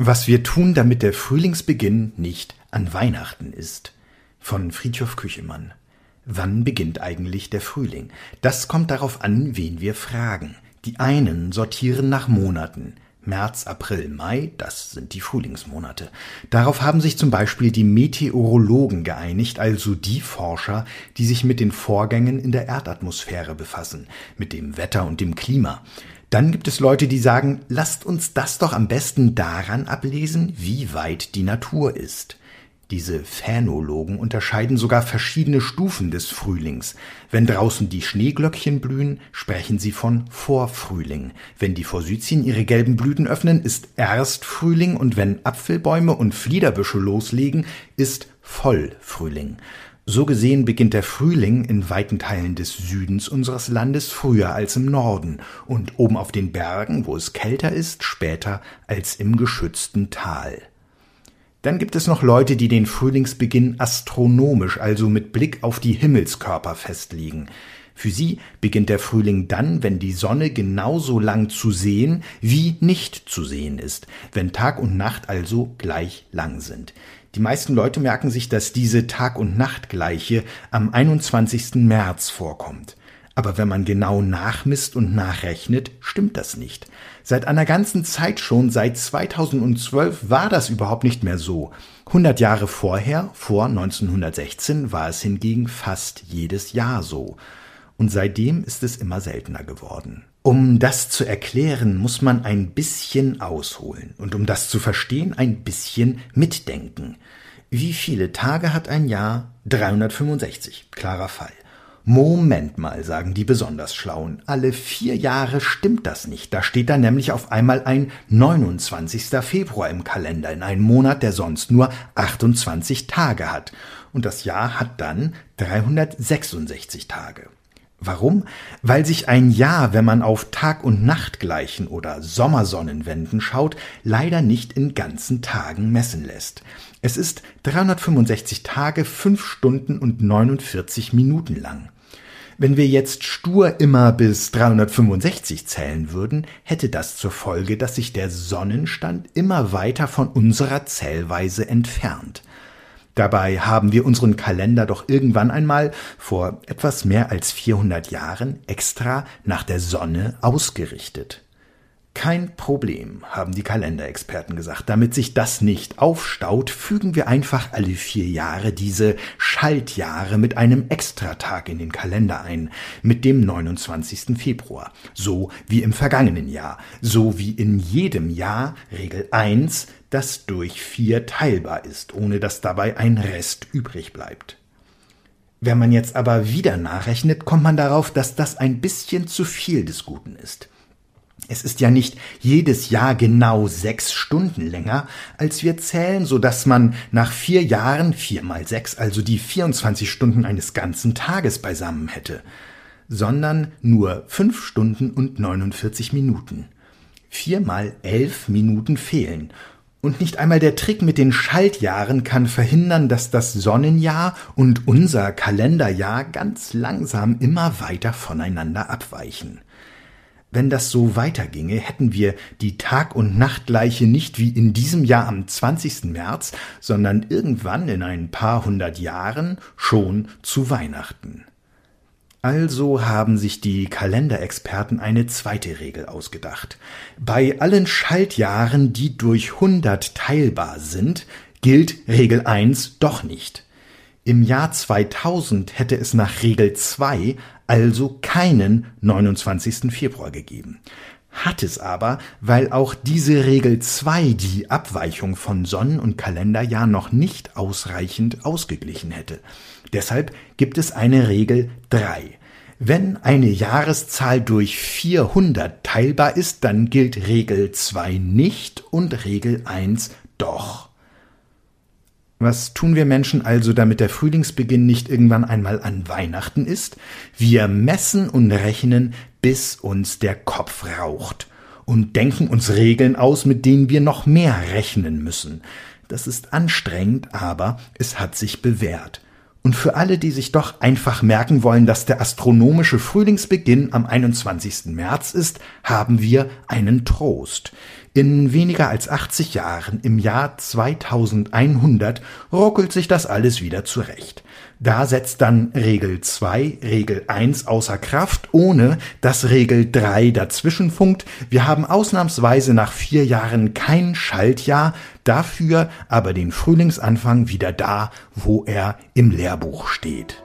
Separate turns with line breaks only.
Was wir tun, damit der Frühlingsbeginn nicht an Weihnachten ist. Von Friedhof Küchemann. Wann beginnt eigentlich der Frühling? Das kommt darauf an, wen wir fragen. Die einen sortieren nach Monaten. März, April, Mai, das sind die Frühlingsmonate. Darauf haben sich zum Beispiel die Meteorologen geeinigt, also die Forscher, die sich mit den Vorgängen in der Erdatmosphäre befassen, mit dem Wetter und dem Klima. Dann gibt es Leute, die sagen, lasst uns das doch am besten daran ablesen, wie weit die Natur ist. Diese Phänologen unterscheiden sogar verschiedene Stufen des Frühlings. Wenn draußen die Schneeglöckchen blühen, sprechen sie von Vorfrühling. Wenn die Forsythien ihre gelben Blüten öffnen, ist Erstfrühling und wenn Apfelbäume und Fliederbüsche loslegen, ist Vollfrühling. So gesehen beginnt der Frühling in weiten Teilen des Südens unseres Landes früher als im Norden und oben auf den Bergen, wo es kälter ist, später als im geschützten Tal. Dann gibt es noch Leute, die den Frühlingsbeginn astronomisch, also mit Blick auf die Himmelskörper festlegen. Für sie beginnt der Frühling dann, wenn die Sonne genauso lang zu sehen wie nicht zu sehen ist, wenn Tag und Nacht also gleich lang sind. Die meisten Leute merken sich, dass diese Tag- und Nachtgleiche am 21. März vorkommt. Aber wenn man genau nachmisst und nachrechnet, stimmt das nicht. Seit einer ganzen Zeit schon, seit 2012, war das überhaupt nicht mehr so. 100 Jahre vorher, vor 1916, war es hingegen fast jedes Jahr so. Und seitdem ist es immer seltener geworden. Um das zu erklären, muss man ein bisschen ausholen und um das zu verstehen, ein bisschen mitdenken. Wie viele Tage hat ein Jahr? 365. Klarer Fall. Moment mal, sagen die besonders Schlauen. Alle vier Jahre stimmt das nicht. Da steht dann nämlich auf einmal ein 29. Februar im Kalender, in einem Monat, der sonst nur 28 Tage hat. Und das Jahr hat dann 366 Tage. Warum? Weil sich ein Jahr, wenn man auf Tag- und Nachtgleichen oder Sommersonnenwenden schaut, leider nicht in ganzen Tagen messen lässt. Es ist 365 Tage, 5 Stunden und 49 Minuten lang. Wenn wir jetzt stur immer bis 365 zählen würden, hätte das zur Folge, dass sich der Sonnenstand immer weiter von unserer Zählweise entfernt. Dabei haben wir unseren Kalender doch irgendwann einmal vor etwas mehr als 400 Jahren extra nach der Sonne ausgerichtet. Kein Problem, haben die Kalenderexperten gesagt. Damit sich das nicht aufstaut, fügen wir einfach alle vier Jahre diese Schaltjahre mit einem Extratag in den Kalender ein, mit dem 29. Februar. So wie im vergangenen Jahr, so wie in jedem Jahr Regel 1, das durch vier teilbar ist, ohne dass dabei ein Rest übrig bleibt. Wenn man jetzt aber wieder nachrechnet, kommt man darauf, dass das ein bisschen zu viel des Guten ist. Es ist ja nicht jedes Jahr genau sechs Stunden länger, als wir zählen, so dass man nach vier Jahren vier mal sechs, also die 24 Stunden eines ganzen Tages beisammen hätte, sondern nur fünf Stunden und 49 Minuten. Vier mal elf Minuten fehlen. Und nicht einmal der Trick mit den Schaltjahren kann verhindern, dass das Sonnenjahr und unser Kalenderjahr ganz langsam immer weiter voneinander abweichen. Wenn das so weiterginge, hätten wir die Tag- und Nachtgleiche nicht wie in diesem Jahr am 20. März, sondern irgendwann in ein paar hundert Jahren schon zu Weihnachten. Also haben sich die Kalenderexperten eine zweite Regel ausgedacht. Bei allen Schaltjahren, die durch 100 teilbar sind, gilt Regel 1 doch nicht. Im Jahr 2000 hätte es nach Regel 2 also keinen 29. Februar gegeben. Hat es aber, weil auch diese Regel 2 die Abweichung von Sonnen- und Kalenderjahr noch nicht ausreichend ausgeglichen hätte. Deshalb gibt es eine Regel 3. Wenn eine Jahreszahl durch 400 teilbar ist, dann gilt Regel 2 nicht und Regel 1 doch. Was tun wir Menschen also, damit der Frühlingsbeginn nicht irgendwann einmal an Weihnachten ist? Wir messen und rechnen, bis uns der Kopf raucht und denken uns Regeln aus, mit denen wir noch mehr rechnen müssen. Das ist anstrengend, aber es hat sich bewährt. Und für alle, die sich doch einfach merken wollen, dass der astronomische Frühlingsbeginn am 21. März ist, haben wir einen Trost. In weniger als 80 Jahren, im Jahr 2100, ruckelt sich das alles wieder zurecht. Da setzt dann Regel 2, Regel 1 außer Kraft, ohne dass Regel 3 dazwischenfunkt. Wir haben ausnahmsweise nach vier Jahren kein Schaltjahr, dafür aber den Frühlingsanfang wieder da, wo er im Lehrbuch steht.